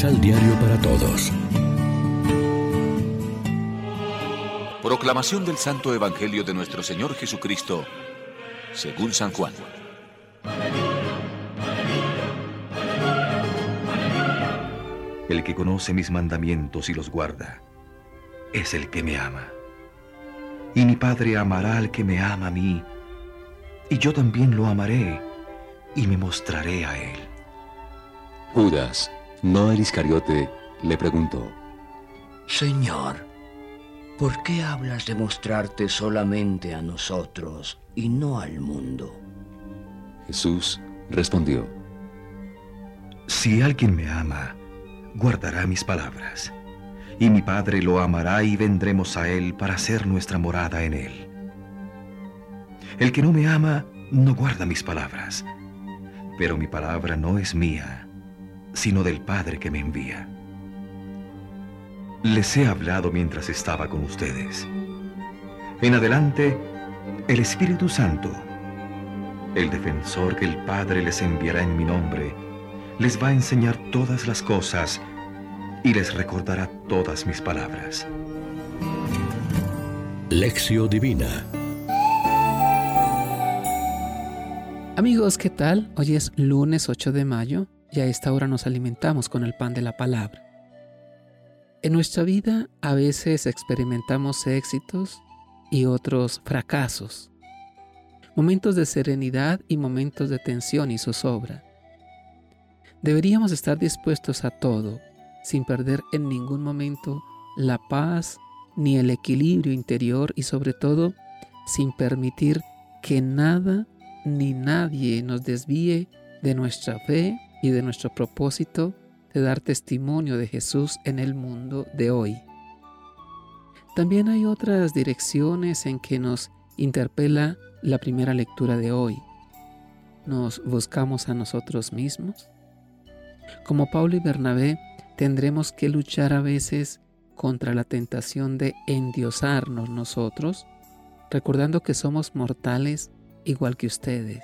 Misal Diario para Todos. Proclamación del Santo Evangelio de nuestro Señor Jesucristo, según San Juan. El que conoce mis mandamientos y los guarda, es el que me ama. Y mi Padre amará al que me ama a mí, y yo también lo amaré y me mostraré a él. Judas, no el Iscariote, le preguntó, Señor, ¿por qué hablas de mostrarte solamente a nosotros y no al mundo? Jesús respondió, Si alguien me ama, guardará mis palabras, y mi Padre lo amará y vendremos a él para hacer nuestra morada en él. El que no me ama, no guarda mis palabras, pero mi palabra no es mía, sino del Padre que me envía. Les he hablado mientras estaba con ustedes. En adelante, el Espíritu Santo, el defensor que el Padre les enviará en mi nombre, les va a enseñar todas las cosas y les recordará todas mis palabras. Lección Divina Amigos, ¿qué tal? Hoy es lunes 8 de mayo y a esta hora nos alimentamos con el pan de la palabra. En nuestra vida a veces experimentamos éxitos y otros fracasos, momentos de serenidad y momentos de tensión y zozobra. Deberíamos estar dispuestos a todo, sin perder en ningún momento la paz ni el equilibrio interior y sobre todo sin permitir que nada ni nadie nos desvíe de nuestra fe y de nuestro propósito de dar testimonio de Jesús en el mundo de hoy. También hay otras direcciones en que nos interpela la primera lectura de hoy. Nos buscamos a nosotros mismos. Como Pablo y Bernabé, tendremos que luchar a veces contra la tentación de endiosarnos nosotros, recordando que somos mortales igual que ustedes.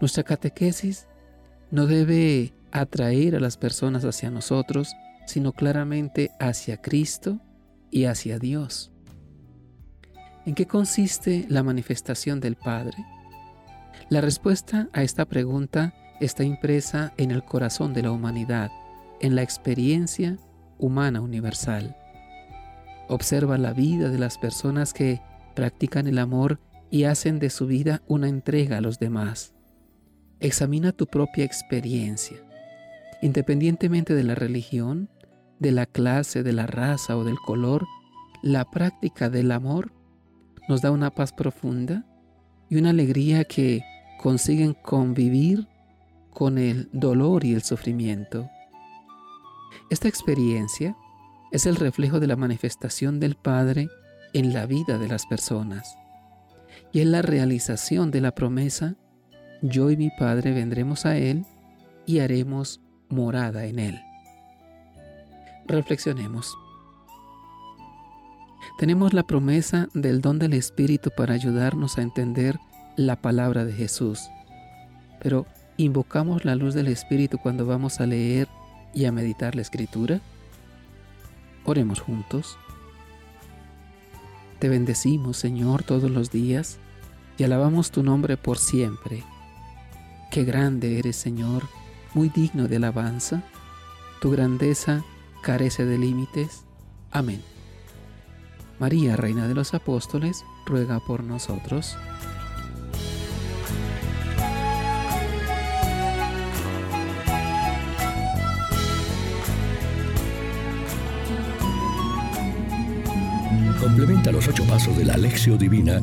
Nuestra catequesis no debe atraer a las personas hacia nosotros, sino claramente hacia Cristo y hacia Dios. ¿En qué consiste la manifestación del Padre? La respuesta a esta pregunta está impresa en el corazón de la humanidad, en la experiencia humana universal. Observa la vida de las personas que practican el amor y hacen de su vida una entrega a los demás. Examina tu propia experiencia. Independientemente de la religión, de la clase, de la raza o del color, la práctica del amor nos da una paz profunda y una alegría que consiguen convivir con el dolor y el sufrimiento. Esta experiencia es el reflejo de la manifestación del Padre en la vida de las personas y es la realización de la promesa, yo y mi Padre vendremos a Él y haremos morada en Él. Reflexionemos. Tenemos la promesa del don del Espíritu para ayudarnos a entender la palabra de Jesús, pero ¿invocamos la luz del Espíritu cuando vamos a leer y a meditar la Escritura? Oremos juntos. Te bendecimos, Señor, todos los días y alabamos tu nombre por siempre. Qué grande eres, Señor, muy digno de alabanza. Tu grandeza carece de límites. Amén. María, Reina de los Apóstoles, ruega por nosotros. Complementa los ocho pasos de la Alexio Divina